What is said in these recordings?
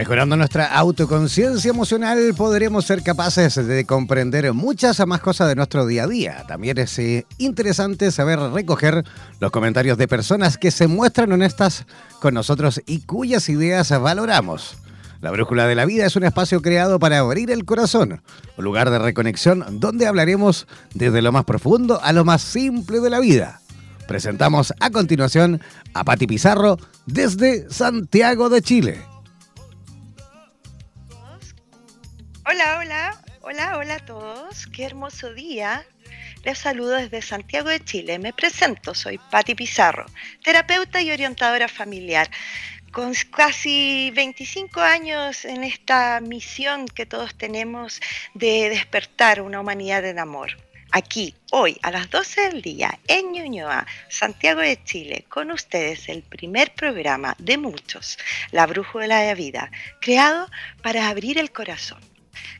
Mejorando nuestra autoconciencia emocional podremos ser capaces de comprender muchas más cosas de nuestro día a día. También es eh, interesante saber recoger los comentarios de personas que se muestran honestas con nosotros y cuyas ideas valoramos. La Brújula de la Vida es un espacio creado para abrir el corazón, un lugar de reconexión donde hablaremos desde lo más profundo a lo más simple de la vida. Presentamos a continuación a Pati Pizarro desde Santiago de Chile. Hola, hola, hola, hola a todos. Qué hermoso día. Les saludo desde Santiago de Chile. Me presento, soy Patti Pizarro, terapeuta y orientadora familiar. Con casi 25 años en esta misión que todos tenemos de despertar una humanidad en amor. Aquí, hoy, a las 12 del día, en Ñuñoa, Santiago de Chile, con ustedes el primer programa de muchos, La Brújula de la Vida, creado para abrir el corazón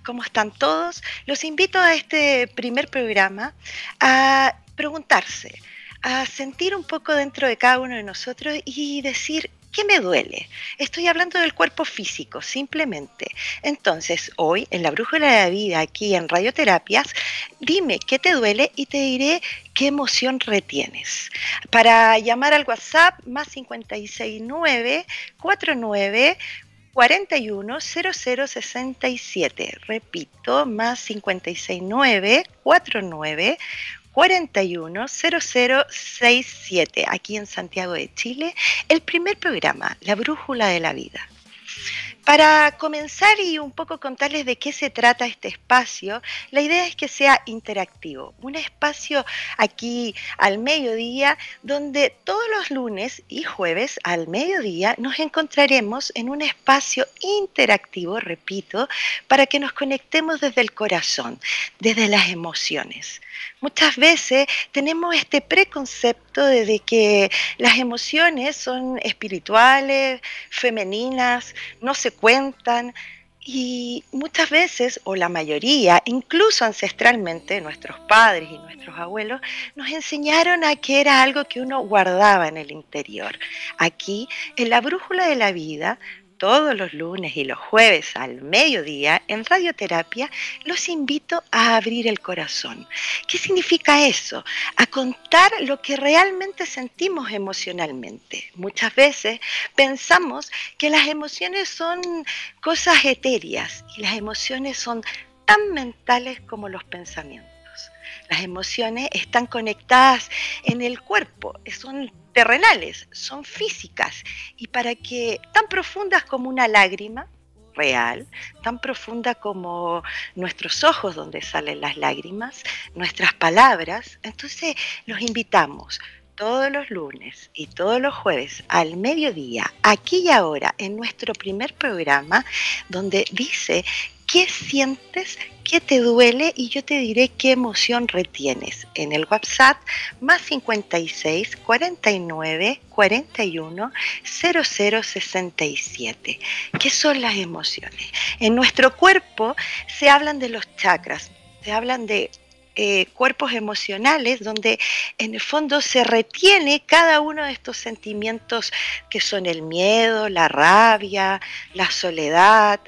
¿Cómo están todos? Los invito a este primer programa a preguntarse, a sentir un poco dentro de cada uno de nosotros y decir, ¿Qué me duele? Estoy hablando del cuerpo físico, simplemente. Entonces, hoy en la Brújula de la Vida, aquí en Radioterapias, dime qué te duele y te diré qué emoción retienes. Para llamar al WhatsApp, más 569 49 410067. Repito, más 569 49 410067, aquí en Santiago de Chile, el primer programa, La Brújula de la Vida. Para comenzar y un poco contarles de qué se trata este espacio, la idea es que sea interactivo, un espacio aquí al mediodía donde todos los lunes y jueves al mediodía nos encontraremos en un espacio interactivo, repito, para que nos conectemos desde el corazón, desde las emociones. Muchas veces tenemos este preconcepto de que las emociones son espirituales, femeninas, no se cuentan. Y muchas veces, o la mayoría, incluso ancestralmente, nuestros padres y nuestros abuelos, nos enseñaron a que era algo que uno guardaba en el interior. Aquí, en la brújula de la vida, todos los lunes y los jueves al mediodía en radioterapia, los invito a abrir el corazón. ¿Qué significa eso? A contar lo que realmente sentimos emocionalmente. Muchas veces pensamos que las emociones son cosas etéreas y las emociones son tan mentales como los pensamientos. Las emociones están conectadas en el cuerpo, son terrenales, son físicas. Y para que tan profundas como una lágrima real, tan profunda como nuestros ojos donde salen las lágrimas, nuestras palabras, entonces los invitamos todos los lunes y todos los jueves al mediodía, aquí y ahora, en nuestro primer programa, donde dice qué sientes, qué te duele y yo te diré qué emoción retienes. En el WhatsApp más 56 49 41 0067. ¿Qué son las emociones? En nuestro cuerpo se hablan de los chakras, se hablan de eh, cuerpos emocionales donde en el fondo se retiene cada uno de estos sentimientos que son el miedo, la rabia, la soledad,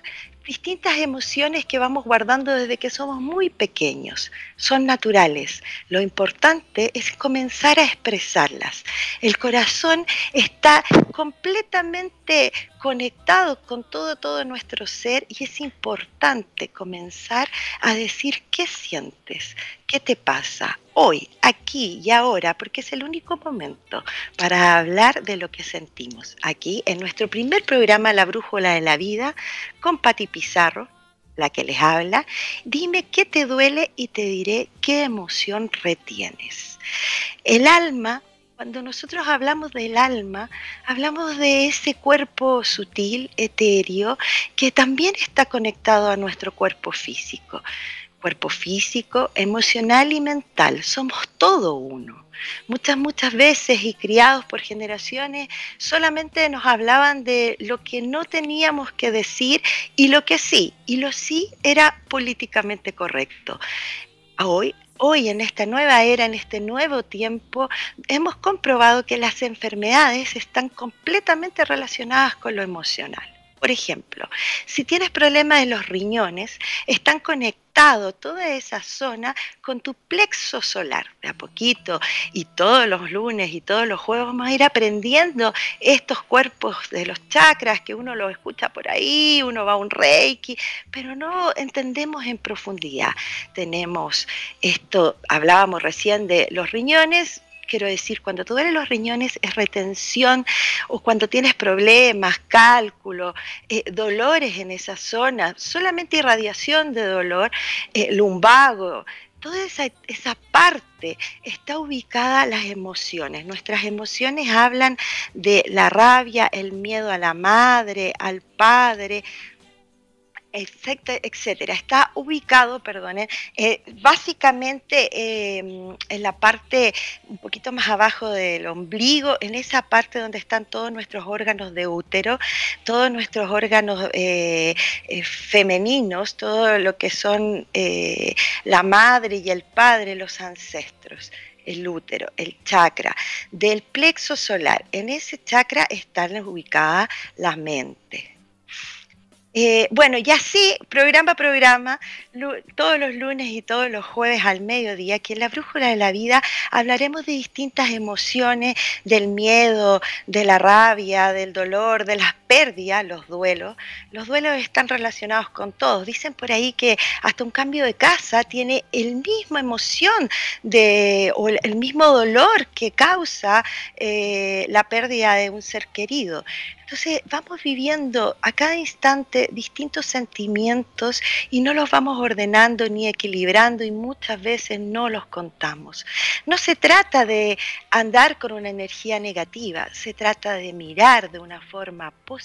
distintas emociones que vamos guardando desde que somos muy pequeños. Son naturales. Lo importante es comenzar a expresarlas. El corazón está completamente conectado con todo, todo nuestro ser y es importante comenzar a decir qué sientes, qué te pasa hoy, aquí y ahora, porque es el único momento para hablar de lo que sentimos. Aquí, en nuestro primer programa, La Brújula de la Vida, con Patti Pizarro, la que les habla, dime qué te duele y te diré qué emoción retienes. El alma cuando nosotros hablamos del alma, hablamos de ese cuerpo sutil, etéreo, que también está conectado a nuestro cuerpo físico. Cuerpo físico, emocional y mental, somos todo uno. Muchas, muchas veces y criados por generaciones solamente nos hablaban de lo que no teníamos que decir y lo que sí, y lo sí era políticamente correcto. Hoy hoy en esta nueva era, en este nuevo tiempo, hemos comprobado que las enfermedades están completamente relacionadas con lo emocional. Por ejemplo, si tienes problemas en los riñones, están conectados toda esa zona con tu plexo solar. De a poquito, y todos los lunes y todos los jueves vamos a ir aprendiendo estos cuerpos de los chakras que uno los escucha por ahí, uno va a un reiki, pero no entendemos en profundidad. Tenemos esto, hablábamos recién de los riñones, quiero decir, cuando te duelen los riñones es retención o cuando tienes problemas, cálculo, eh, dolores en esa zona, solamente irradiación de dolor, eh, lumbago, toda esa, esa, parte está ubicada las emociones. Nuestras emociones hablan de la rabia, el miedo a la madre, al padre, etcétera. Está ubicado, perdonen, eh, básicamente em, en la parte un poquito más abajo del ombligo, en esa parte donde están todos nuestros órganos de útero, todos nuestros órganos eh, eh, femeninos, todo lo que son la madre y el padre, los ancestros el útero, el chakra, del plexo solar. En ese chakra están ubicadas la mente, eh, bueno, y así, programa a programa, todos los lunes y todos los jueves al mediodía, aquí en la Brújula de la Vida hablaremos de distintas emociones, del miedo, de la rabia, del dolor, de las pérdidas, los duelos. Los duelos están relacionados con todos. Dicen por ahí que hasta un cambio de casa tiene el mismo emoción de, o el mismo dolor que causa eh, la pérdida de un ser querido. Entonces vamos viviendo a cada instante distintos sentimientos y no los vamos ordenando ni equilibrando y muchas veces no los contamos. No se trata de andar con una energía negativa, se trata de mirar de una forma positiva,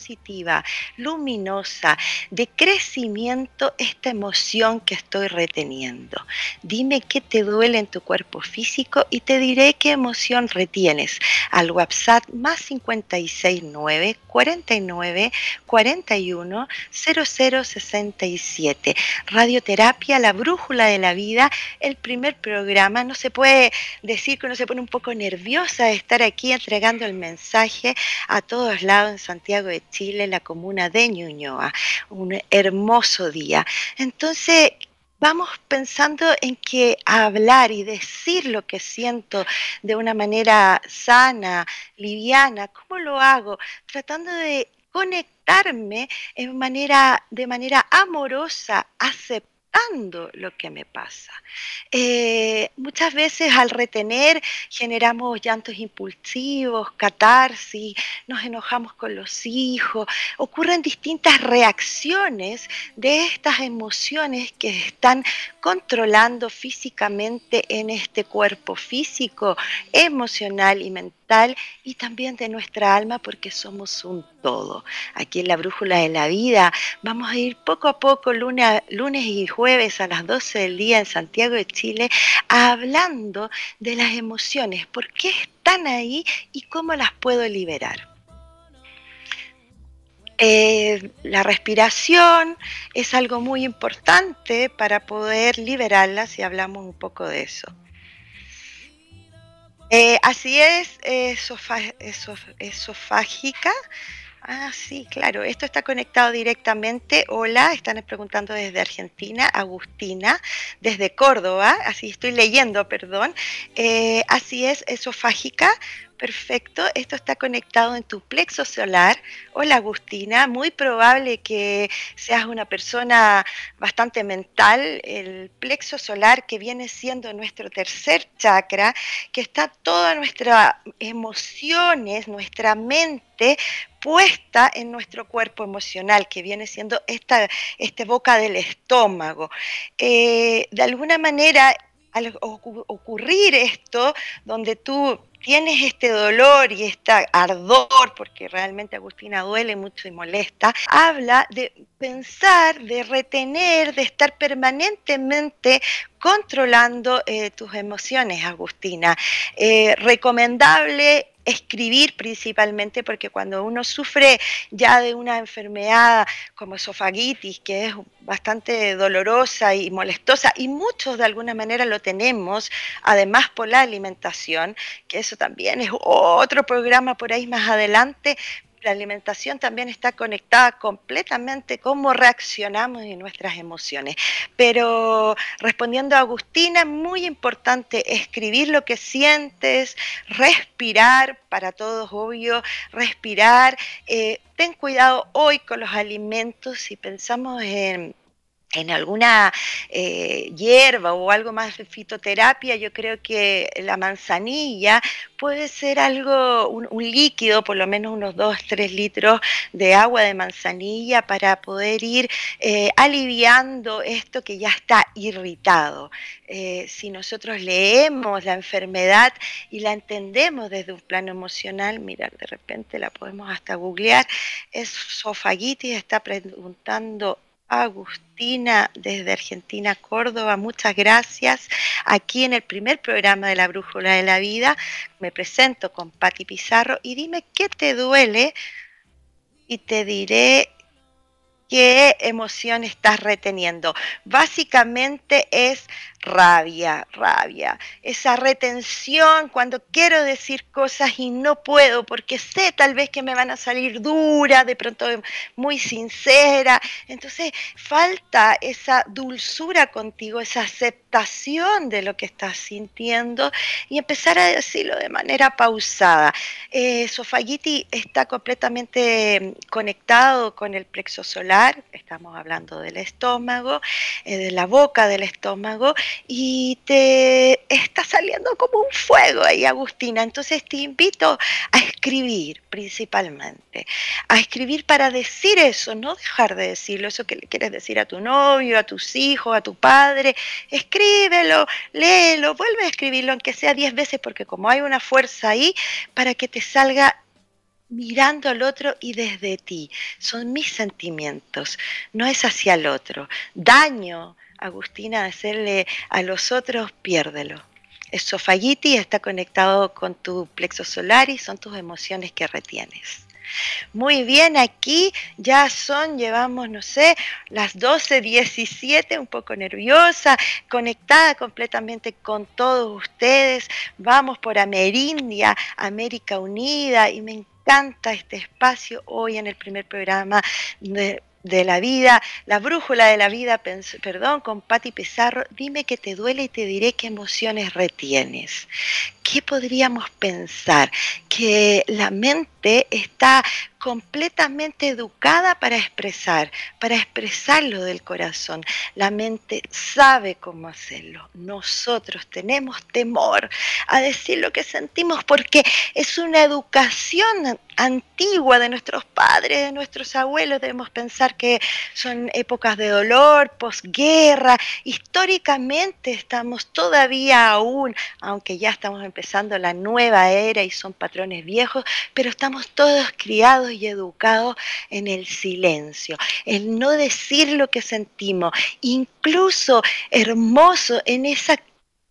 luminosa, de crecimiento esta emoción que estoy reteniendo. Dime qué te duele en tu cuerpo físico y te diré qué emoción retienes al WhatsApp más 569 49 41 0067. Radioterapia, la brújula de la vida, el primer programa. No se puede decir que uno se pone un poco nerviosa de estar aquí entregando el mensaje a todos lados en Santiago de Chile, la comuna de Ñuñoa. Un hermoso día. Entonces, vamos pensando en que hablar y decir lo que siento de una manera sana, liviana, ¿cómo lo hago? Tratando de conectarme en manera, de manera amorosa, lo que me pasa. Eh, muchas veces al retener generamos llantos impulsivos, catarsis, nos enojamos con los hijos, ocurren distintas reacciones de estas emociones que están controlando físicamente en este cuerpo físico, emocional y mental y también de nuestra alma porque somos un todo. Aquí en la Brújula de la Vida vamos a ir poco a poco lunes, y jueves a las 12 del día en Santiago de Chile hablando de las emociones, por qué están ahí y cómo las puedo liberar. Eh, la respiración es algo muy importante para poder liberarla si hablamos un poco de eso. Eh, así es, esofágica, Ah, sí, claro. Esto está conectado directamente. Hola, están preguntando desde Argentina, Agustina, desde Córdoba, así estoy leyendo, perdón. Eh, así es, esofágica. Perfecto, esto está conectado en tu plexo solar. Hola Agustina, muy probable que seas una persona bastante mental. El plexo solar que viene siendo nuestro tercer chakra, que está todas nuestras emociones, nuestra mente puesta en nuestro cuerpo emocional, que viene siendo esta, este boca del estómago. Eh, de alguna manera, al ocurrir esto, donde tú tienes este dolor y este ardor, porque realmente Agustina duele mucho y molesta, habla de pensar, de retener, de estar permanentemente controlando eh, tus emociones, Agustina. Eh, recomendable escribir principalmente, porque cuando uno sufre ya de una enfermedad como esofagitis, que es bastante dolorosa y molestosa, y muchos de alguna manera lo tenemos, además por la alimentación, que eso también es otro programa por ahí más adelante, la alimentación también está conectada completamente cómo reaccionamos y nuestras emociones. Pero respondiendo a Agustina, muy importante escribir lo que sientes, respirar, para todos obvio, respirar. Eh, ten cuidado hoy con los alimentos si pensamos en en alguna eh, hierba o algo más de fitoterapia, yo creo que la manzanilla puede ser algo, un, líquido, por lo menos unos 2, 3 litros de agua de manzanilla para poder ir eh, aliviando esto que ya está irritado. Eh, si nosotros leemos la enfermedad y la entendemos desde un plano emocional, mira, de repente la podemos hasta googlear, es sofagitis, está preguntando Agustina desde Argentina, Córdoba, muchas gracias. Aquí en el primer programa de la Brújula de la Vida me presento con Patti Pizarro y dime qué te duele y te diré qué emoción estás reteniendo. Básicamente es rabia, rabia, esa retención cuando quiero decir cosas y no puedo porque sé tal vez que me van a salir dura, de pronto muy sincera. Entonces falta esa dulzura contigo, esa aceptación de lo que estás sintiendo y empezar a decirlo de manera pausada. Eh, Sofagiti está completamente conectado con el plexo solar, estamos hablando del estómago, eh, de la boca del estómago y te está saliendo como un fuego ahí, Agustina. Entonces te invito a escribir principalmente, a escribir para decir eso, no dejar de decirlo, eso que le quieres decir a tu novio, a tus hijos, a tu padre. Escríbelo, léelo, vuelve a escribirlo, aunque sea diez veces, porque como hay una fuerza ahí, para que te salga mirando al otro y desde ti. Son mis sentimientos, no es hacia el otro. Daño, Agustina, hacerle a los otros, piérdelo. Esofagiti está conectado con tu plexo solar y son tus emociones que retienes. Muy bien, aquí ya son, llevamos, no sé, las 12, 17, un poco nerviosa, conectada completamente con todos ustedes. Vamos por Amerindia, América Unida, y me encanta este espacio hoy en el primer programa de de la vida, la brújula de la vida, perdón, con Patti Pizarro, dime que te duele y te diré qué emociones retienes. ¿Qué podríamos pensar? Que la mente está completamente educada para expresar, para expresar lo del corazón. La mente sabe cómo hacerlo. Nosotros tenemos temor a decir lo que sentimos porque es una educación antigua de nuestros padres, de nuestros abuelos. Debemos pensar que son épocas de dolor, posguerra. Históricamente estamos todavía aún, aunque ya estamos empezando la nueva era y son patrones viejos, pero estamos todos criados y educados en el silencio, en no decir lo que sentimos, incluso hermoso en esa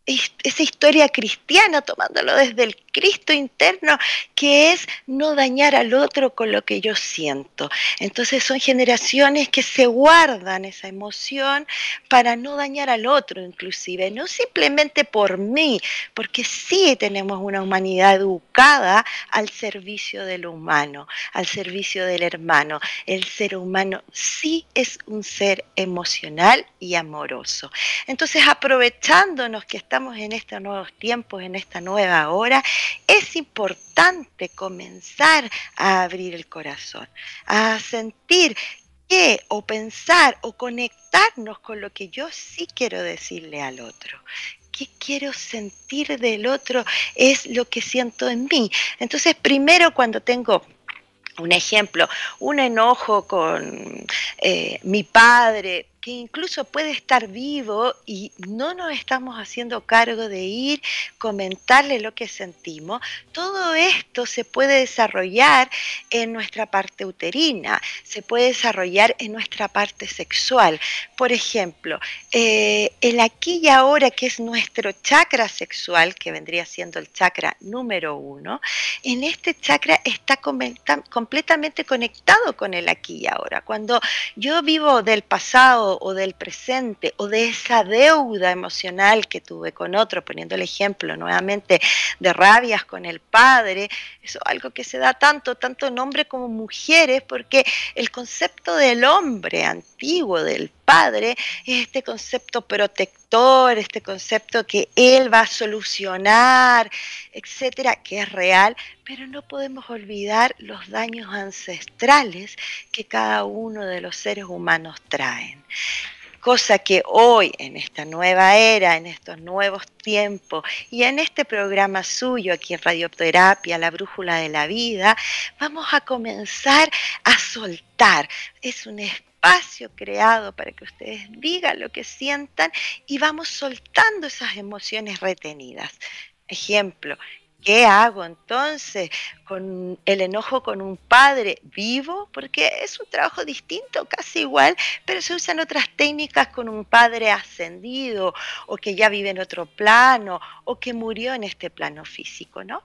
esa historia cristiana, tomándolo desde el Cristo interno, que es no dañar al otro con lo que yo siento. Entonces son generaciones que se guardan esa emoción para no dañar al otro inclusive, no simplemente por mí, porque sí tenemos una humanidad educada al servicio del humano, al servicio del hermano. El ser humano sí es un ser emocional y amoroso. Entonces aprovechándonos que estamos en estos nuevos tiempos, en esta nueva hora, es importante comenzar a abrir el corazón, a sentir que o pensar o conectarnos con lo que yo sí quiero decirle al otro. ¿Qué quiero sentir del otro? Es lo que siento en mí. Entonces, primero cuando tengo un ejemplo, un enojo con eh, mi padre, que incluso puede estar vivo y no nos estamos haciendo cargo de ir, comentarle lo que sentimos, todo esto se puede desarrollar en nuestra parte uterina, se puede desarrollar en nuestra parte sexual. Por ejemplo, eh, el aquí y ahora, que es nuestro chakra sexual, que vendría siendo el chakra número uno, en este chakra está completamente conectado con el aquí y ahora. Cuando yo vivo del pasado, o del presente o de esa deuda emocional que tuve con otro, poniendo el ejemplo nuevamente de rabias con el padre, eso es algo que se da tanto, tanto en hombres como mujeres, porque el concepto del hombre antiguo, del padre, es este concepto protector, este concepto que él va a solucionar, etcétera, que es real, pero no podemos olvidar los daños ancestrales que cada uno de los seres humanos traen cosa que hoy, en esta nueva era, en estos nuevos tiempos y en este programa suyo aquí en Radioterapia, La Brújula de la Vida, vamos a comenzar a soltar. Es un creado para que ustedes digan lo que sientan y vamos soltando esas emociones retenidas. Ejemplo, ¿Qué hago entonces con el enojo con un padre vivo? Porque es un trabajo distinto, casi igual, pero se usan otras técnicas con un padre ascendido o que ya vive en otro plano o que murió en este plano físico, ¿no?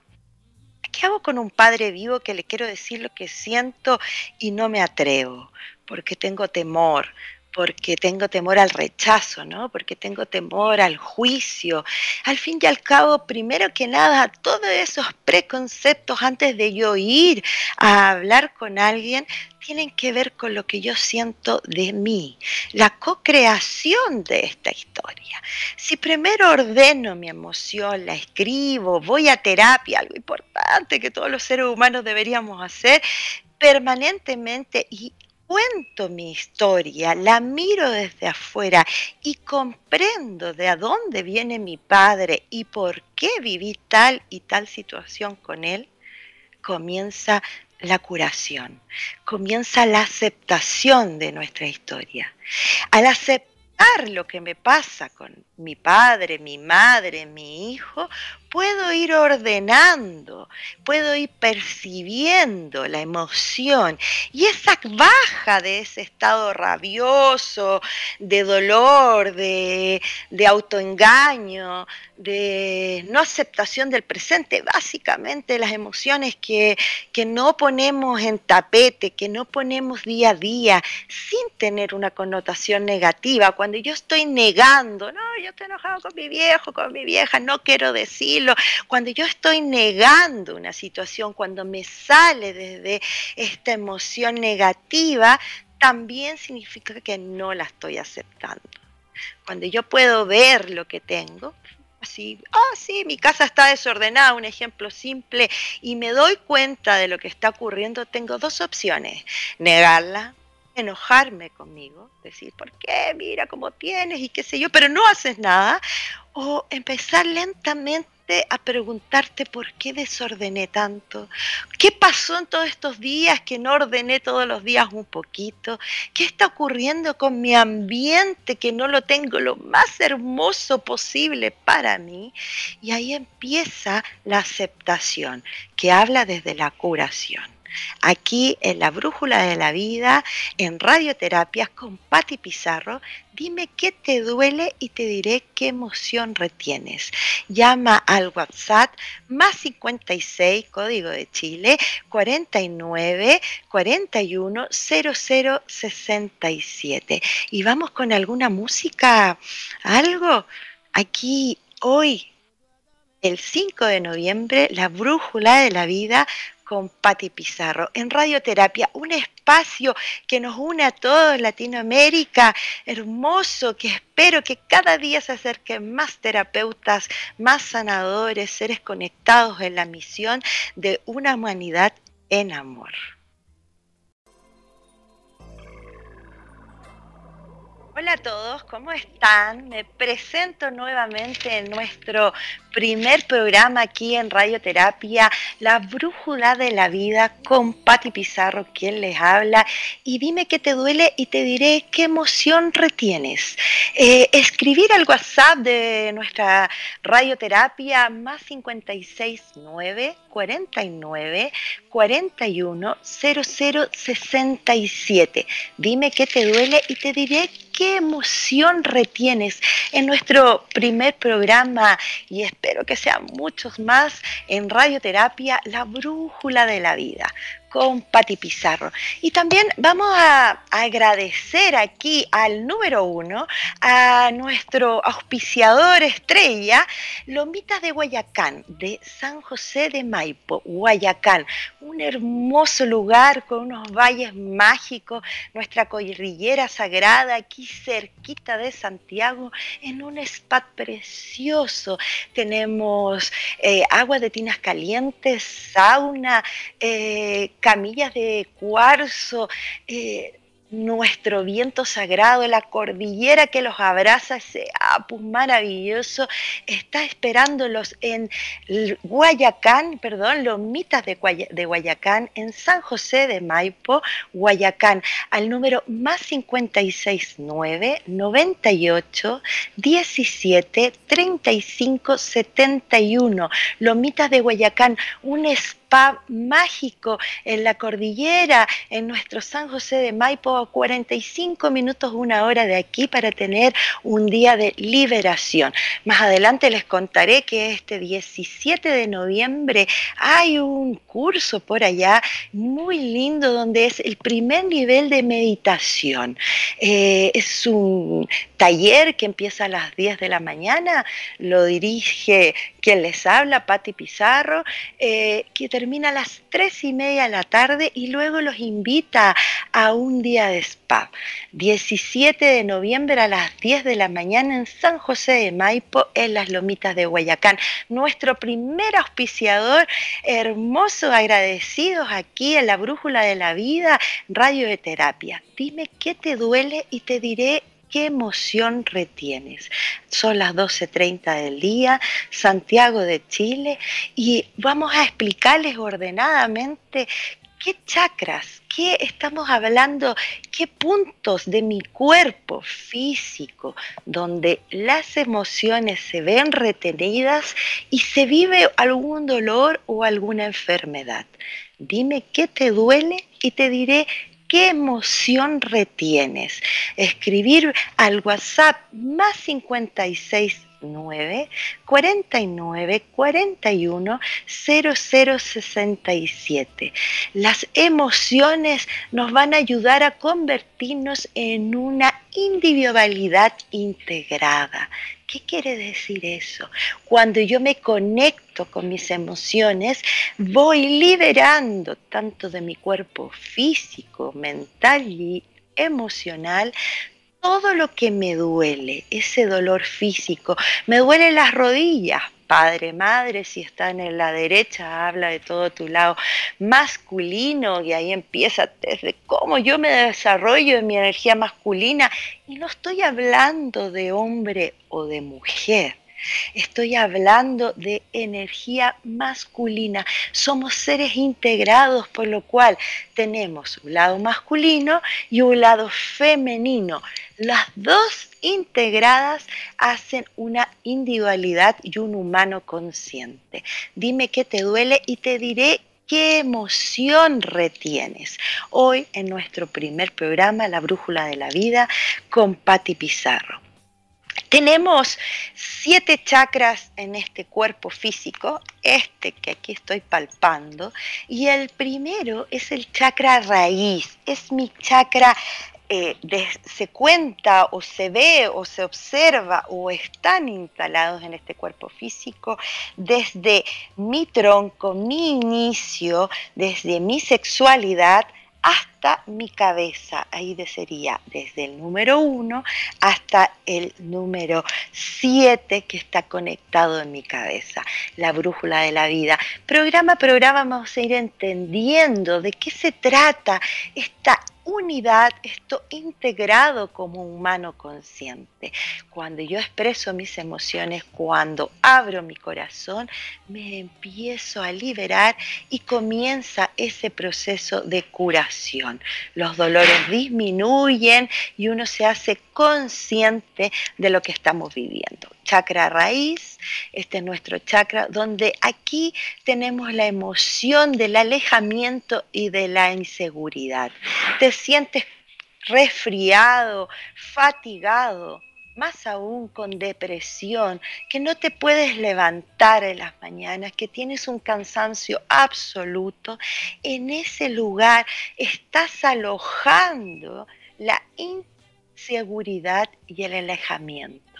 ¿Qué hago con un padre vivo que le quiero decir lo que siento y no me atrevo? Porque tengo temor, porque tengo temor al rechazo, ¿no? Porque tengo temor al juicio. Al fin y al cabo, primero que nada, todos esos preconceptos antes de yo ir a hablar con alguien tienen que ver con lo que yo siento de mí, la co-creación de esta historia. Si primero ordeno mi emoción, la escribo, voy a terapia, algo importante que todos los seres humanos deberíamos hacer, permanentemente y cuento mi historia, la miro desde afuera y comprendo de a dónde viene mi padre y por qué viví tal y tal situación con él, comienza la curación, comienza la aceptación de nuestra historia. Al aceptar lo que me pasa con mi padre, mi madre, mi hijo, puedo ir ordenando, puedo ir percibiendo la emoción y esa baja de ese estado rabioso, de dolor, de, de autoengaño, de no aceptación del presente, básicamente las emociones que, que no ponemos en tapete, que no ponemos día a día, sin tener una connotación negativa. Cuando yo estoy negando, no, yo estoy enojado con mi viejo, con mi vieja, no quiero decir cuando yo estoy negando una situación, cuando me sale desde esta emoción negativa, también significa que no la estoy aceptando. Cuando yo puedo ver lo que tengo, así, ah, sí, mi casa está desordenada, un ejemplo simple, y me doy cuenta de lo que está ocurriendo, tengo dos opciones, negarla, enojarme conmigo, decir, ¿por qué? Mira cómo tienes y qué sé yo, pero no haces nada, o empezar lentamente a preguntarte por qué desordené tanto, qué pasó en todos estos días que no ordené todos los días un poquito, qué está ocurriendo con mi ambiente que no lo tengo lo más hermoso posible para mí. Y ahí empieza la aceptación, que habla desde la curación aquí en la Brújula de la Vida, en Radioterapias con Patti Pizarro. Dime qué te duele y te diré qué emoción retienes. Llama al WhatsApp más 56, código de Chile, 49 41 00 67. Y vamos con alguna música, algo. Aquí hoy el 5 de noviembre, la brújula de la vida con Patti Pizarro en Radioterapia, un espacio que nos une a todos Latinoamérica, hermoso, que espero que cada día se acerquen más terapeutas, más sanadores, seres conectados en la misión de una humanidad en amor. Hola a todos, ¿cómo están? Me presento nuevamente en nuestro primer programa aquí en Radioterapia, La Brújula de la Vida con Patti Pizarro, quien les habla. Y dime qué te duele y te diré qué emoción retienes. Eh, escribir al WhatsApp de nuestra radioterapia más 569 49 41 00 67. Dime qué te duele y te diré qué emoción retienes en nuestro primer programa y espero que sean muchos más en radioterapia La Brújula de la Vida con Patti Pizarro. Y también vamos a agradecer aquí al número uno, a nuestro auspiciador estrella, Lomitas de Guayacán, de San José de Maipo, Guayacán. Un hermoso lugar con unos valles mágicos, nuestra cordillera sagrada aquí cerquita de Santiago, en un spa precioso. Tenemos eh, agua de tinas calientes, sauna, eh, camillas de cuarzo, eh, nuestro viento sagrado, la cordillera que los abraza, ese apus maravilloso, está esperándolos en Guayacán, perdón, Lomitas de, de Guayacán, en San José de Maipo, Guayacán, al número más 569 98 17 35 71. Lomitas de Guayacán, un mágico en la cordillera, en nuestro San José de Maipo, a 45 minutos, una hora de aquí para tener un día de liberación. Más adelante les contaré que este 17 de noviembre hay un curso por allá muy lindo donde es el primer nivel de meditación. Eh, es un taller que empieza a las 10 de la mañana, lo dirige quien les habla, Patti Pizarro, eh, termina a las 3 y media de la tarde y luego los invita a un día de spa. 17 de noviembre a las 10 de la mañana en San José de Maipo, en las Lomitas de Guayacán. Nuestro primer auspiciador, hermoso, agradecidos aquí en la Brújula de la Vida, Radio de Terapia. Dime qué te duele y te diré qué emoción retienes. Son las 12.30 del día, Santiago de Chile, y vamos a explicarles ordenadamente qué chakras, qué estamos hablando, qué puntos de mi cuerpo físico donde las emociones se ven retenidas y se vive algún dolor o alguna enfermedad. Dime qué te duele y te diré ¿Qué emoción retienes? Escribir al WhatsApp más 56 9 49 41 0067. Las emociones nos van a ayudar a convertirnos en una individualidad integrada. ¿Qué quiere decir eso? Cuando yo me conecto con mis emociones, voy liberando tanto de mi cuerpo físico, mental y emocional todo lo que me duele, ese dolor físico. Me duelen las rodillas, padre, madre, si están en la derecha, habla de todo tu lado masculino y ahí empieza desde cómo yo me desarrollo en mi energía masculina. Y no estoy hablando de hombre o de mujer. Estoy hablando de energía masculina. Somos seres integrados, por lo cual tenemos un lado masculino y un lado femenino. Las dos integradas hacen una individualidad y un humano consciente. Dime qué te duele y te diré qué emoción retienes. Hoy en nuestro primer programa, La Brújula de la Vida, con Patti Pizarro. Tenemos siete chakras en este cuerpo físico, este que aquí estoy palpando, y el primero es el chakra raíz, es mi chakra eh, se cuenta o se ve o se observa o están instalados en este cuerpo físico desde mi tronco, mi inicio, desde mi sexualidad, hasta mi cabeza. Ahí sería desde el número 1 hasta el número 7 que está conectado en mi cabeza. La brújula de la vida. Programa a programa vamos a ir entendiendo de qué se trata esta unidad, esto integrado como humano consciente. Cuando yo expreso mis emociones, cuando abro mi corazón, me empiezo a liberar y comienza ese proceso de curación. Los dolores disminuyen y uno se hace consciente de lo que estamos viviendo chakra raíz, este es nuestro chakra, donde aquí tenemos la emoción del alejamiento y de la inseguridad. Te sientes resfriado, fatigado, más aún con depresión, que no te puedes levantar en las mañanas, que tienes un cansancio absoluto, en ese lugar estás alojando la inseguridad y el alejamiento.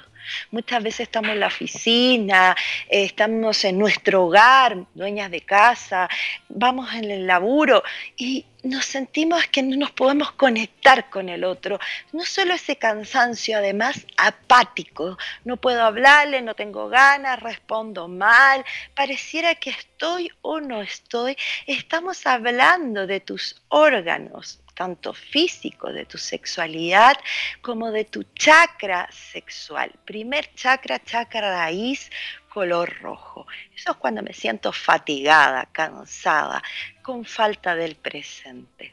Muchas veces estamos en la oficina, eh, estamos en nuestro hogar, dueñas de casa, vamos en el laburo y nos sentimos que no nos podemos conectar con el otro. No solo ese cansancio, además apático. No puedo hablarle, no tengo ganas, respondo mal. Pareciera que estoy o no estoy. Estamos hablando de tus órganos tanto físico de tu sexualidad como de tu chakra sexual. Primer chakra, chakra raíz, color rojo. Eso es cuando me siento fatigada, cansada, con falta del presente.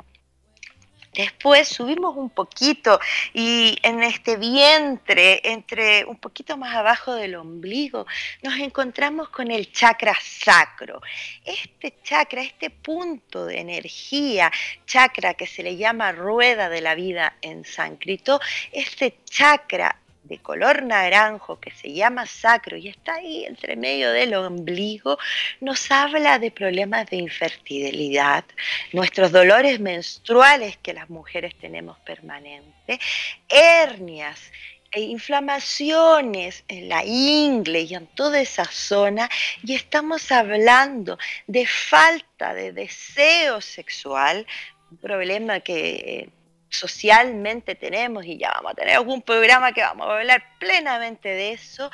Después subimos un poquito y en este vientre, entre un poquito más abajo del ombligo, nos encontramos con el chakra sacro. Este chakra, este punto de energía, chakra que se le llama rueda de la vida en sánscrito, este chakra de color naranjo que se llama sacro y está ahí entre medio del ombligo, nos habla de problemas de infertilidad, nuestros dolores menstruales que las mujeres tenemos permanentes, hernias, e inflamaciones en la ingle y en toda esa zona y estamos hablando de falta de deseo sexual, un problema que socialmente tenemos, y ya vamos a tener algún programa que vamos a hablar plenamente de eso,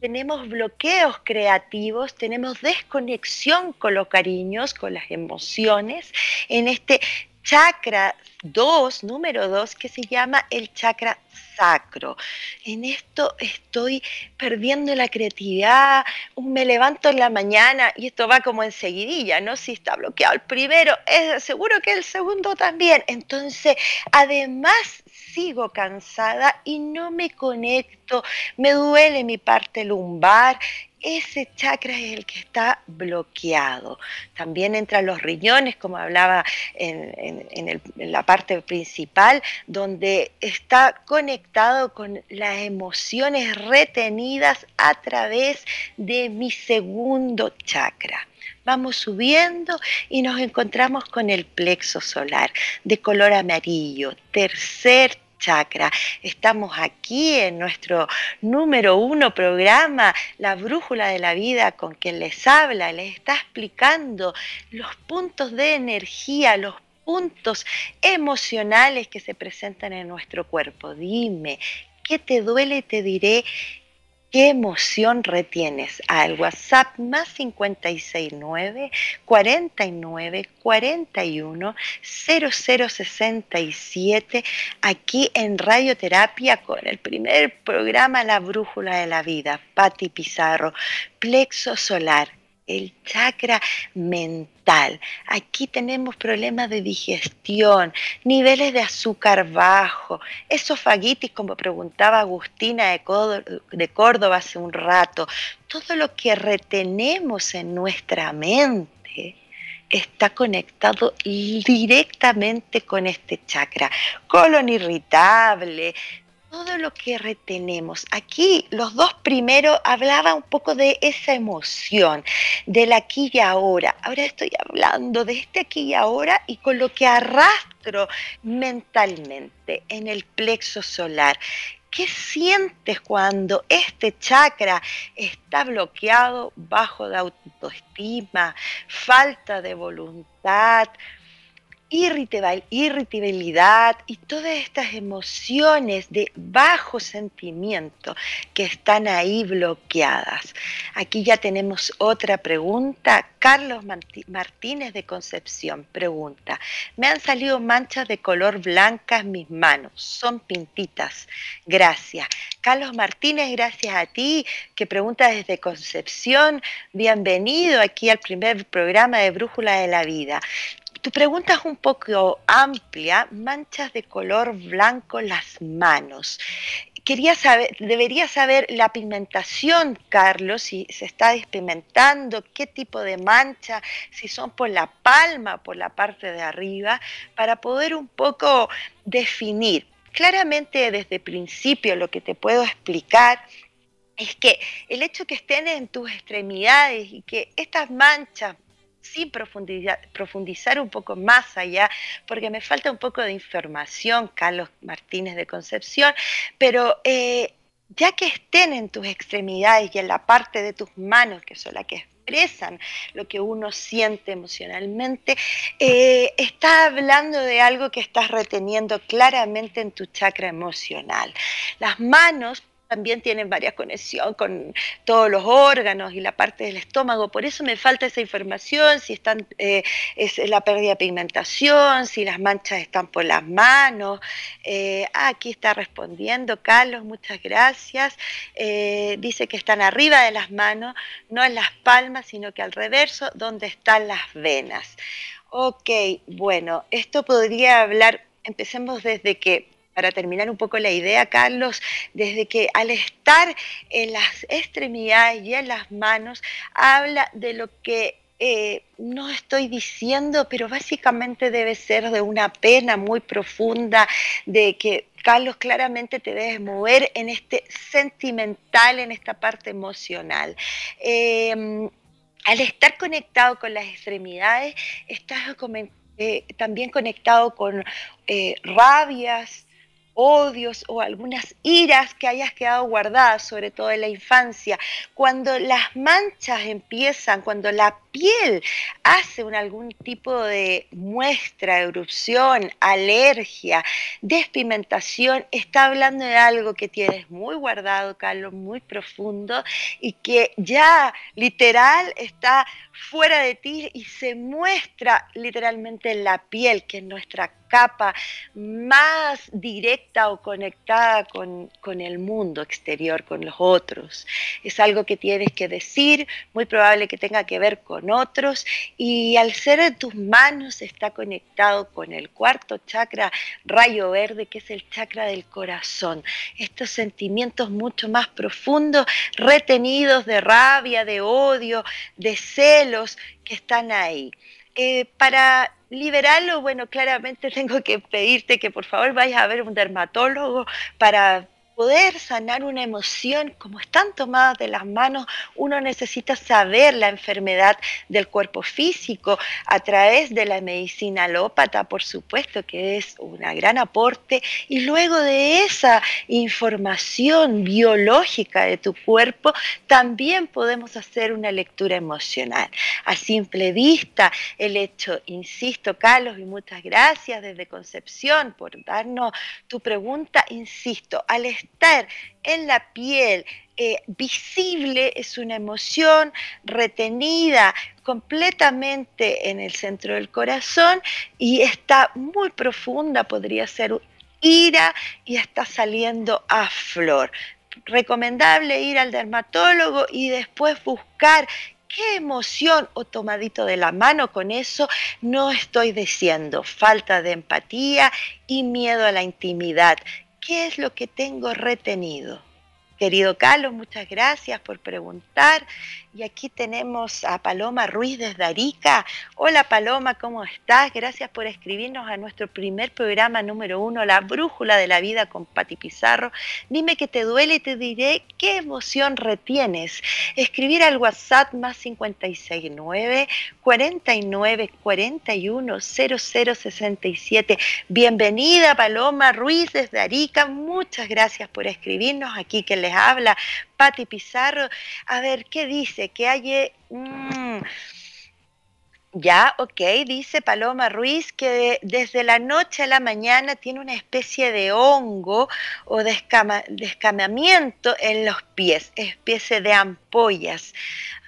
tenemos bloqueos creativos, tenemos desconexión con los cariños, con las emociones, en este chakra 2, número 2, que se llama el chakra sacro. En esto estoy perdiendo la creatividad, me levanto en la mañana y esto va como enseguidilla, ¿no? Si está bloqueado el primero, es seguro que el segundo también. Entonces, además sigo cansada y no me conecto, me duele mi parte lumbar ese chakra es el que está bloqueado. También entran los riñones, como hablaba en, en, la parte principal, donde está conectado con las emociones retenidas a través de mi segundo chakra. Vamos subiendo y nos encontramos con el plexo solar de color amarillo, tercer chakra. Estamos aquí en nuestro número uno programa, La Brújula de la Vida, con quien les habla, les está explicando los puntos de energía, los puntos emocionales que se presentan en nuestro cuerpo. Dime, ¿qué te duele? Te diré ¿Qué emoción retienes? Al WhatsApp más 569 49 41 0067 aquí en Radioterapia con el primer programa La Brújula de la Vida, Patti Pizarro, Plexo Solar el chakra mental. Aquí tenemos problemas de digestión, niveles de azúcar bajo, esofagitis, como preguntaba Agustina de Córdoba hace un rato. Todo lo que retenemos en nuestra mente está conectado directamente con este chakra. Colon irritable, todo lo que retenemos. Aquí los dos primeros hablaba un poco de esa emoción, del aquí y ahora. Ahora estoy hablando de este aquí y ahora y con lo que arrastro mentalmente en el plexo solar. ¿Qué sientes cuando este chakra está bloqueado bajo de autoestima, falta de voluntad, irritabilidad y todas estas emociones de bajo sentimiento que están ahí bloqueadas. Aquí ya tenemos otra pregunta. Carlos Martínez de Concepción pregunta, me han salido manchas de color blanca en mis manos, son pintitas. Gracias. Carlos Martínez, gracias a ti que pregunta desde Concepción. Bienvenido aquí al primer programa de Brújula de la Vida. Tu pregunta es un poco amplia, manchas de color blanco las manos. Quería saber, debería saber la pigmentación, Carlos, si se está despigmentando, qué tipo de mancha, si son por la palma, por la parte de arriba, para poder un poco definir Claramente desde principio lo que te puedo explicar es que el hecho que estén en tus extremidades y que estas manchas sin profundizar, profundizar, un poco más allá, porque me falta un poco de información, Carlos Martínez de Concepción, pero eh, ya que estén en tus extremidades y en la parte de tus manos, que son las que expresan lo que uno siente emocionalmente, eh, está hablando de algo que estás reteniendo claramente en tu chakra emocional. Las manos también tienen varias conexiones con todos los órganos y la parte del estómago. Por eso me falta esa información, si están, eh, es la pérdida de pigmentación, si las manchas están por las manos. Eh, ah, aquí está respondiendo Carlos, muchas gracias. Eh, dice que están arriba de las manos, no en las palmas, sino que al reverso, donde están las venas. Ok, bueno, esto podría hablar, empecemos desde que para terminar un poco la idea, Carlos, desde que al estar en las extremidades y en las manos, habla de lo que eh, no estoy diciendo, pero básicamente debe ser de una pena muy profunda, de que Carlos claramente te debes mover en este sentimental, en esta parte emocional. Em, al estar conectado con las extremidades, estás eh, también conectado con eh, rabias, odios o algunas iras que hayas quedado guardadas, sobre todo en la infancia. Cuando las manchas empiezan, cuando la piel hace algún tipo de muestra, erupción, alergia, despimentación, está hablando de algo que tienes muy guardado, Carlos, muy profundo y que ya literal está fuera de ti y se muestra literalmente en la piel, que es nuestra capa más directa o conectada con, con, el mundo exterior, con los otros. Es algo que tienes que decir, muy probable que tenga que ver con otros y al ser de tus manos está conectado con el cuarto chakra rayo verde, que es el chakra del corazón. Estos sentimientos mucho más profundos, retenidos de rabia, de odio, de celos que están ahí. Eh, para liberarlo, bueno, claramente tengo que pedirte que por favor vayas a ver un dermatólogo para poder sanar una emoción, como están tomadas de las manos, uno necesita saber la enfermedad del cuerpo físico a través de la medicina alópata, por supuesto, que es un gran aporte, y luego de esa información biológica de tu cuerpo, también podemos hacer una lectura emocional. A simple vista, el hecho, insisto, Carlos, y muchas gracias desde Concepción por darnos tu pregunta, insisto, al estar en la piel eh, visible es una emoción retenida completamente en el centro del corazón y está muy profunda, podría ser ira y está saliendo a flor. Recomendable ir al dermatólogo y después buscar qué emoción o tomadito de la mano con eso no estoy diciendo. Falta de empatía y miedo a la intimidad. ¿Qué es lo que tengo retenido? Querido Carlos, muchas gracias por preguntar. Y aquí tenemos a Paloma Ruiz desde Arica. Hola Paloma, ¿cómo estás? Gracias por escribirnos a nuestro primer programa número uno, La Brújula de la Vida con Pati Pizarro. Dime que te duele y te diré qué emoción retienes. Escribir al WhatsApp más 569 49 41 0067. Bienvenida Paloma Ruiz desde Arica. Muchas gracias por escribirnos aquí que les habla, Pati Pizarro. A ver, ¿qué dice? Que hay... Mm, ya, ok, dice Paloma Ruiz que desde la noche a la mañana tiene una especie de hongo o de, escamamiento en los pies, especie de ampollas.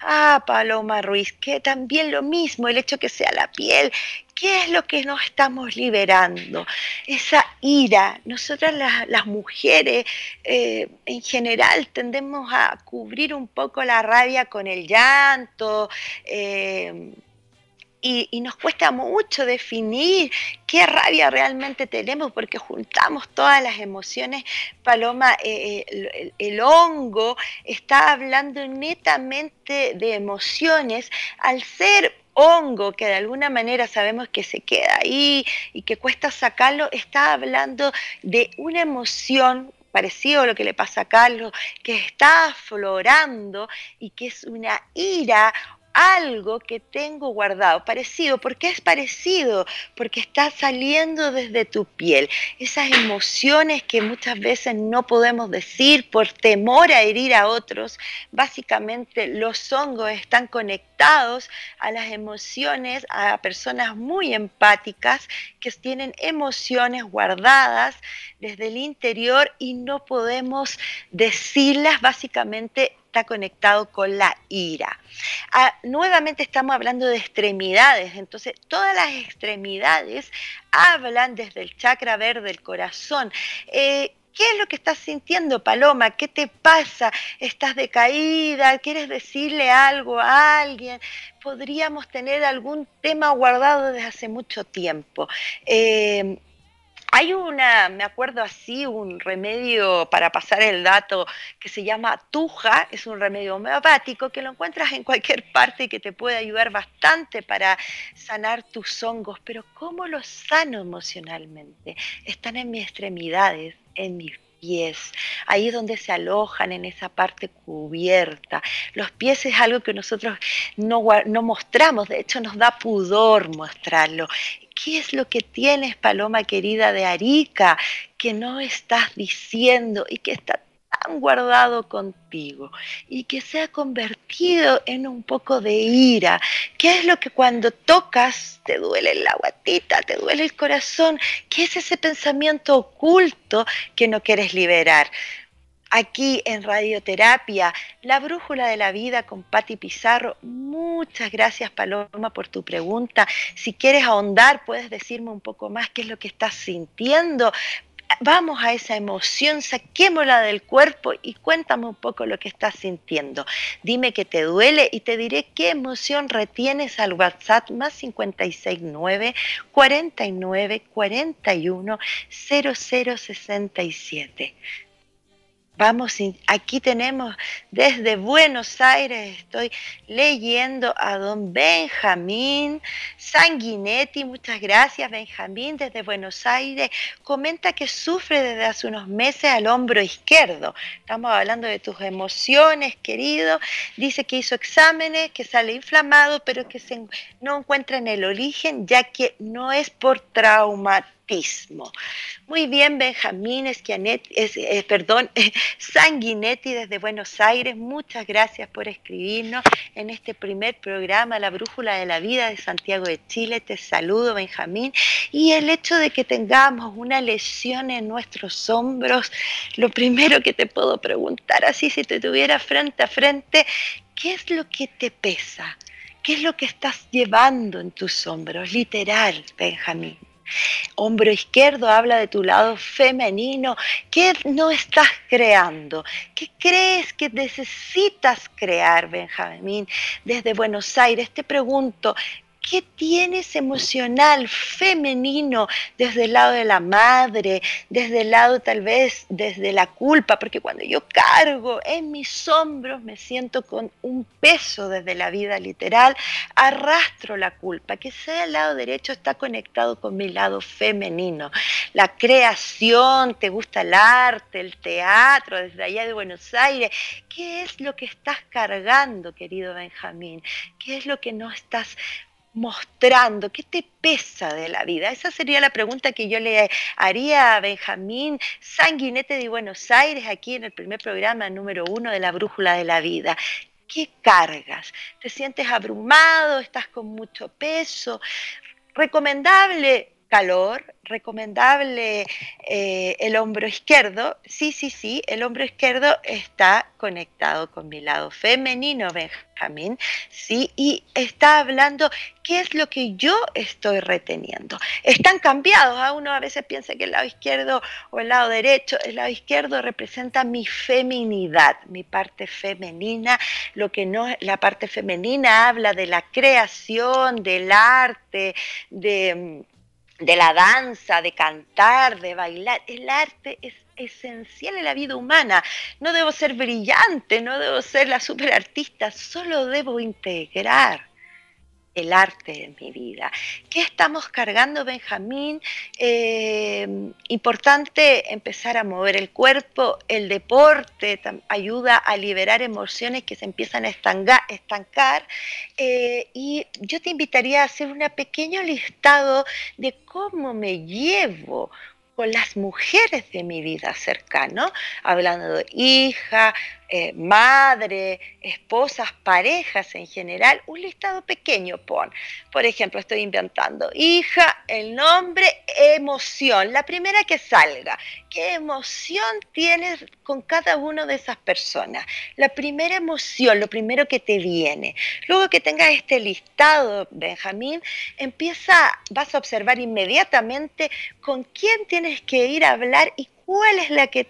Ah, Paloma Ruiz, que también lo mismo, el hecho que sea la piel, ¿qué es lo que nos estamos liberando? Esa ira. Nosotras las, mujeres eh, en general tendemos a cubrir un poco la rabia con el llanto. Eh, y, nos cuesta mucho definir qué rabia realmente tenemos porque juntamos todas las emociones. Paloma, eh, eh, el, hongo está hablando netamente de emociones al ser hongo que de alguna manera sabemos que se queda ahí y que cuesta sacarlo, está hablando de una emoción parecido a lo que le pasa a Carlos, que está aflorando y que es una ira algo que tengo guardado, parecido, ¿por qué es parecido? Porque está saliendo desde tu piel, esas emociones que muchas veces no podemos decir por temor a herir a otros, básicamente los hongos están conectados a las emociones, a personas muy empáticas que tienen emociones guardadas desde el interior y no podemos decirlas básicamente está conectado con la ira. Ah, nuevamente estamos hablando de extremidades, entonces todas las extremidades hablan desde el chakra verde del corazón. Eh, ¿Qué es lo que estás sintiendo, Paloma? ¿Qué te pasa? ¿Estás decaída? ¿Quieres decirle algo a alguien? Podríamos tener algún tema guardado desde hace mucho tiempo. Eh, hay una, me acuerdo así, un remedio para pasar el dato que se llama tuja, es un remedio homeopático que lo encuentras en cualquier parte y que te puede ayudar bastante para sanar tus hongos, pero ¿cómo los sano emocionalmente? Están en mis extremidades, en mis pies, ahí donde se alojan en esa parte cubierta. Los pies es algo que nosotros no, no mostramos, de hecho nos da pudor mostrarlo. ¿Qué es lo que tienes, paloma querida de Arica, que no estás diciendo y que está tan guardado contigo y que se ha convertido en un poco de ira? ¿Qué es lo que cuando tocas te duele la guatita, te duele el corazón? ¿Qué es ese pensamiento oculto que no quieres liberar? Aquí en Radioterapia, la brújula de la vida con Patti Pizarro. Muchas gracias Paloma por tu pregunta. Si quieres ahondar, puedes decirme un poco más qué es lo que estás sintiendo. Vamos a esa emoción, saquémosla del cuerpo y cuéntame un poco lo que estás sintiendo. Dime que te duele y te diré qué emoción retienes al WhatsApp más 569 49 41 0067. Vamos, aquí tenemos desde Buenos Aires, estoy leyendo a don Benjamín Sanguinetti, muchas gracias Benjamín desde Buenos Aires, comenta que sufre desde hace unos meses al hombro izquierdo, estamos hablando de tus emociones, querido, dice que hizo exámenes, que sale inflamado, pero que no encuentra en el origen, ya que no es por trauma muy bien, Benjamín eh, perdón, Sanguinetti desde Buenos Aires, muchas gracias por escribirnos en este primer programa, La Brújula de la Vida de Santiago de Chile. Te saludo, Benjamín. Y el hecho de que tengamos una lesión en nuestros hombros, lo primero que te puedo preguntar, así si te tuviera frente a frente, ¿qué es lo que te pesa? ¿Qué es lo que estás llevando en tus hombros? Literal, Benjamín. Hombro izquierdo habla de tu lado femenino. ¿Qué no estás creando? ¿Qué crees que necesitas crear, Benjamín? Desde Buenos Aires te pregunto, ¿Qué tienes emocional, femenino, desde el lado de la madre, desde el lado tal vez desde la culpa? Porque cuando yo cargo en mis hombros me siento con un peso desde la vida literal, arrastro la culpa. Que sea el lado derecho está conectado con mi lado femenino. La creación, te gusta el arte, el teatro, desde allá de Buenos Aires. ¿Qué es lo que estás cargando, querido Benjamín? ¿Qué es lo que no estás mostrando? ¿Qué te pesa de la vida? Esa sería la pregunta que yo le haría a Benjamín Sanguinete de Buenos Aires, aquí en el primer programa número uno de la Brújula de la Vida. ¿Qué cargas? ¿Te sientes abrumado? ¿Estás con mucho peso? Recomendable calor, recomendable eh, el hombro izquierdo. Sí, sí, sí, el hombro izquierdo está conectado con mi lado femenino, Benjamín, sí, y está hablando qué es lo que yo estoy reteniendo. Están cambiados, a ¿ah? uno a veces piensa que el lado izquierdo o el lado derecho, el lado izquierdo representa mi feminidad, mi parte femenina, lo que no, la parte femenina habla de la creación, del arte, de de la danza, de cantar, de bailar. El arte es esencial en la vida humana. No debo ser brillante, no debo ser la superartista, solo debo integrar el arte en mi vida. ¿Qué estamos cargando, Benjamín? Eh, importante empezar a mover el cuerpo, el deporte ayuda a liberar emociones que se empiezan a estancar, eh, y yo te invitaría a hacer un pequeño listado de cómo me llevo con las mujeres de mi vida cercana, hablando de hija, eh, madre, esposas, parejas en general, un listado pequeño pon. Por ejemplo, estoy inventando hija, el nombre, emoción, la primera que salga. ¿Qué emoción tienes con cada una de esas personas? La primera emoción, lo primero que te viene. Luego que tengas este listado, Benjamín, empieza, vas a observar inmediatamente con quién tienes que ir a hablar y cuál es la que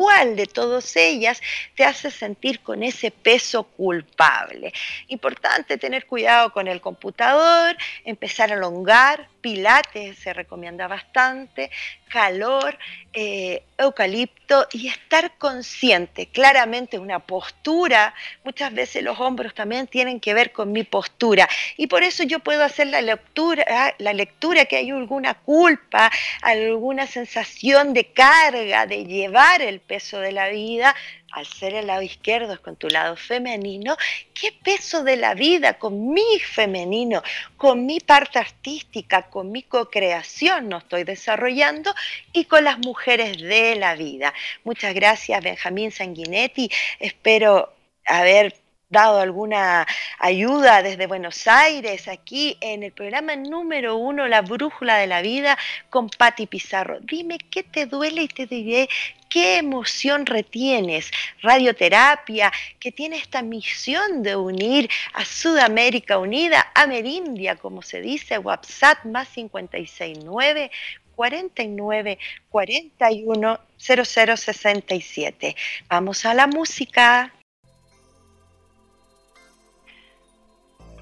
cuál de todas ellas te hace sentir con ese peso culpable. Importante tener cuidado con el computador, empezar a elongar, pilates se recomienda bastante, calor, eh, eucalipto y estar consciente. Claramente una postura, muchas veces los hombros también tienen que ver con mi postura y por eso yo puedo hacer la lectura, la lectura que hay alguna culpa, alguna sensación de carga, de llevar el peso de la vida, al ser el lado izquierdo es con tu lado femenino, qué peso de la vida con mi femenino, con mi parte artística, con mi co-creación no estoy desarrollando y con las mujeres de la vida. Muchas gracias Benjamín Sanguinetti, espero haber dado alguna ayuda desde Buenos Aires, aquí en el programa número uno, La Brújula de la Vida, con Patti Pizarro. Dime qué te duele y te diré qué emoción retienes. Radioterapia, que tiene esta misión de unir a Sudamérica Unida, a Merindia, como se dice, WhatsApp más 569 49 41 0067. Vamos a la música.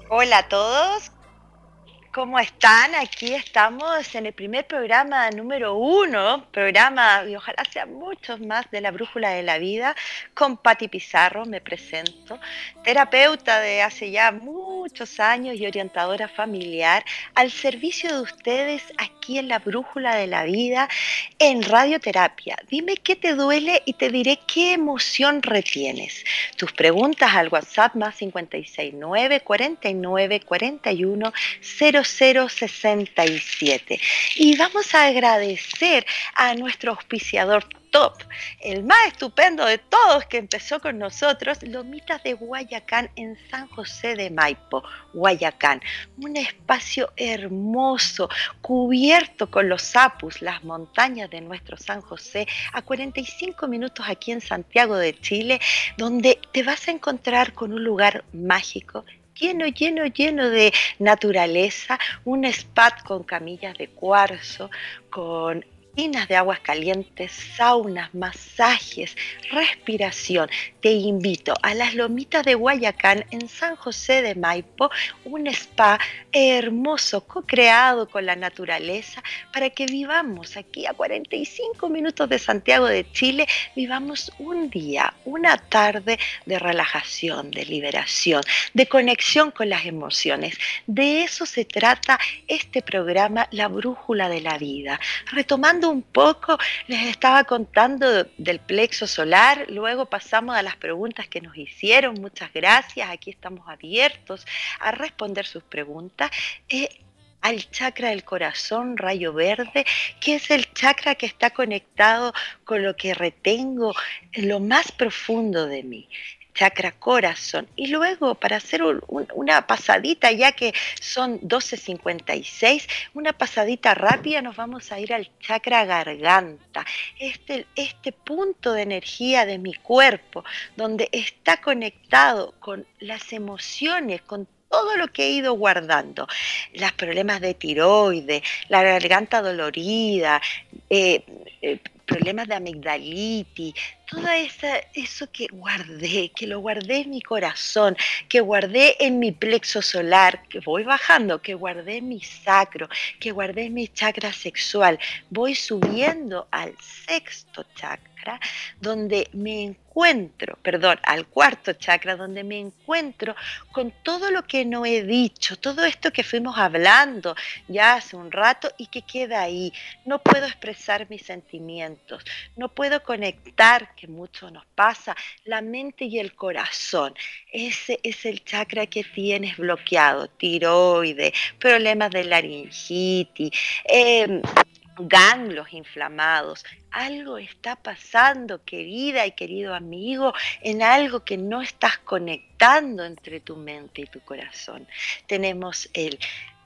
Hola a todos, ¿Cómo están? Aquí estamos en el primer programa número uno, programa, y ojalá sean muchos más, de la Brújula de la Vida, con Patti Pizarro, me presento, terapeuta de hace ya muchos años y orientadora familiar, al servicio de ustedes aquí en la Brújula de la Vida, en radioterapia. Dime qué te duele y te diré qué emoción retienes. Tus preguntas al WhatsApp más 569 49 41 0 0067. Y vamos a agradecer a nuestro auspiciador top, el más estupendo de todos que empezó con nosotros, Lomitas de Guayacán en San José de Maipo, Guayacán. Un espacio hermoso, cubierto con los apus, las montañas de nuestro San José, a 45 minutos aquí en Santiago de Chile, donde te vas a encontrar con un lugar mágico lleno, lleno, lleno de naturaleza, un spa con camillas de cuarzo, con de aguas calientes, saunas, masajes, respiración. Te invito a las lomitas de Guayacán en San José de Maipo, un spa hermoso, co-creado con la naturaleza, para que vivamos aquí a 45 minutos de Santiago de Chile, vivamos un día, una tarde de relajación, de liberación, de conexión con las emociones. De eso se trata este programa, La Brújula de la Vida, retomando un poco, les estaba contando del plexo solar, luego pasamos a las preguntas que nos hicieron, muchas gracias, aquí estamos abiertos a responder sus preguntas. Eh, al chakra del corazón, rayo verde, que es el chakra que está conectado con lo que retengo en lo más profundo de mí chakra corazón. Y luego, para hacer una pasadita, ya que son 12.56, una pasadita rápida, nos vamos a ir al chakra garganta, este, este punto de energía de mi cuerpo, donde está conectado con las emociones, con todo lo que he ido guardando, los problemas de tiroides, la garganta dolorida, eh, eh, problemas de amigdalitis, todo eso que guardé, que lo guardé en mi corazón, que guardé en mi plexo solar, que voy bajando, que guardé en mi sacro, que guardé en mi chakra sexual, voy subiendo al sexto chakra, donde me encuentro, perdón, al cuarto chakra, donde me encuentro con todo lo que no he dicho, todo esto que fuimos hablando ya hace un rato y que queda ahí. No puedo expresar mis sentimientos, no puedo conectar, que mucho nos pasa, la mente y el corazón. Ese es el chakra que tienes bloqueado, tiroide, problemas de laringitis. Eh, ganglios inflamados. Algo está pasando, querida y querido amigo, en algo que no estás conectando entre tu mente y tu corazón. Tenemos el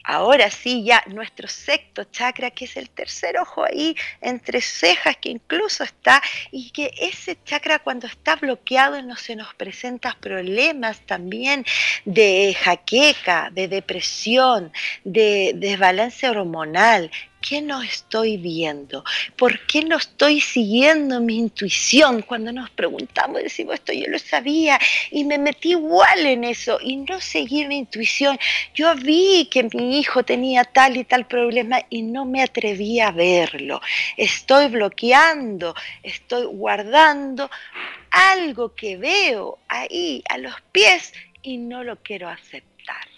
ahora sí ya nuestro sexto chakra, que es el tercer ojo ahí entre cejas, que incluso está, y que ese chakra cuando está bloqueado no se nos presenta problemas también de jaqueca, de depresión, de desbalance hormonal, qué no estoy viendo? ¿Por qué no estoy siguiendo mi intuición? Cuando nos preguntamos, decimos, esto yo lo sabía y me metí igual en eso y no seguí mi intuición. Yo vi que mi hijo tenía tal y tal problema y no me atreví a verlo. Estoy bloqueando, estoy guardando algo que veo ahí a los pies y no lo quiero aceptar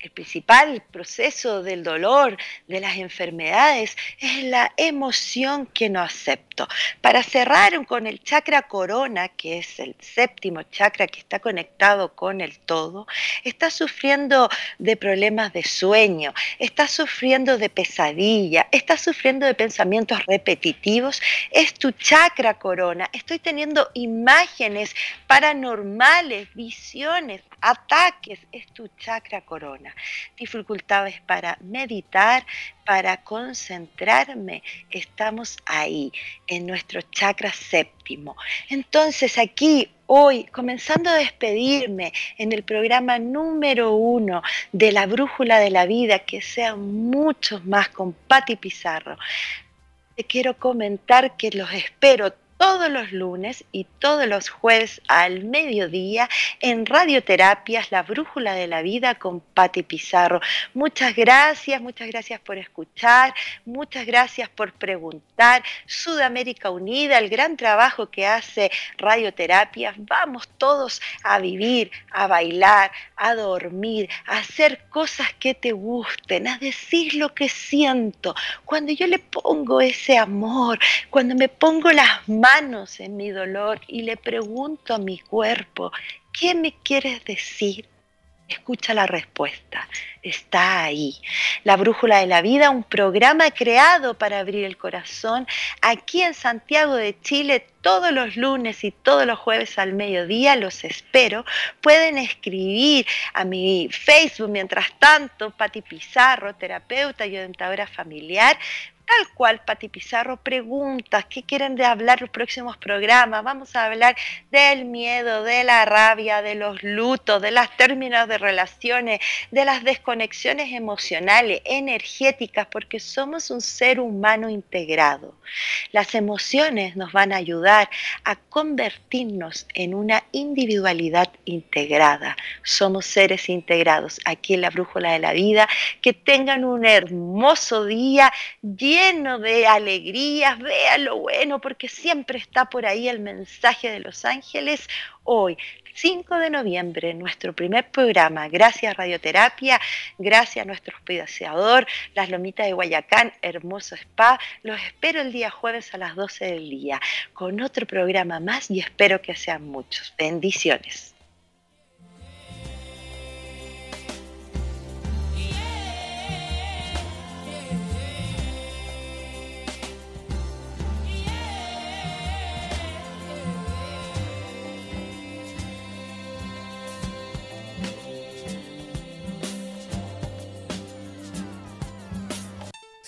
el principal proceso del dolor, de las enfermedades, es la emoción que no acepto. Para cerrar con el chakra corona, que es el séptimo chakra que está conectado con el todo, está sufriendo de problemas de sueño, está sufriendo de pesadilla, está sufriendo de pensamientos repetitivos, es tu chakra corona. Estoy teniendo imágenes paranormales, visiones, ataques, es tu chakra corona. Dificultades para meditar, para concentrarme, estamos ahí, en nuestro chakra séptimo. Entonces aquí hoy, comenzando a despedirme en el programa número uno de la Brújula de la Vida, que sean muchos más con Patti Pizarro, te quiero comentar que los espero todos los lunes y todos los jueves al mediodía en Radioterapias, la brújula de la vida con Patti Pizarro. Muchas gracias, muchas gracias por escuchar, muchas gracias por preguntar. Sudamérica Unida, el gran trabajo que hace Radioterapias, vamos todos a vivir, a bailar, a dormir, a hacer cosas que te gusten, a decir lo que siento. Cuando yo le pongo ese amor, cuando me pongo las manos, en mi dolor y le pregunto a mi cuerpo, ¿qué me quieres decir? Escucha la respuesta, está ahí. La Brújula de la Vida, un programa creado para abrir el corazón aquí en Santiago de Chile todos los lunes y todos los jueves al mediodía, los espero. Pueden escribir a mi Facebook mientras tanto, Pati Pizarro, terapeuta y orientadora familiar tal cual Pati Pizarro preguntas, ¿qué quieren de hablar los próximos programas? Vamos a hablar del miedo, de la rabia, de los lutos, de las términos de relaciones, de las desconexiones emocionales, energéticas, porque somos un ser humano integrado. Las emociones nos van a ayudar a convertirnos en una individualidad integrada. Somos seres integrados aquí en la brújula de la vida. Que tengan un hermoso día lleno de alegrías, vea lo bueno, porque siempre está por ahí el mensaje de los ángeles. Hoy, 5 de noviembre, nuestro primer programa, gracias Radioterapia, gracias a nuestro hospedador, Las Lomitas de Guayacán, hermoso spa. Los espero el día jueves a las 12 del día con otro programa más y espero que sean muchos. Bendiciones.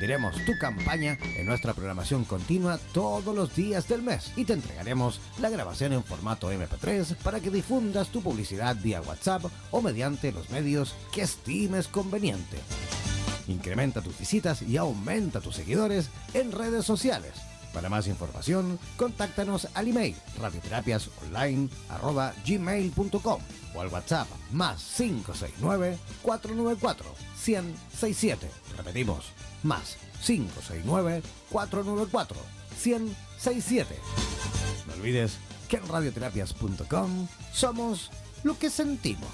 Difundiremos tu campaña en nuestra programación continua todos los días del mes y te entregaremos la grabación en formato MP3 para que difundas tu publicidad vía WhatsApp o mediante los medios que estimes conveniente. Incrementa tus visitas y aumenta tus seguidores en redes sociales. Para más información, contáctanos al email radioterapiasonline.gmail.com o al WhatsApp más 569-494-167. Repetimos, más 569-494-167. No olvides que en radioterapias.com somos lo que sentimos.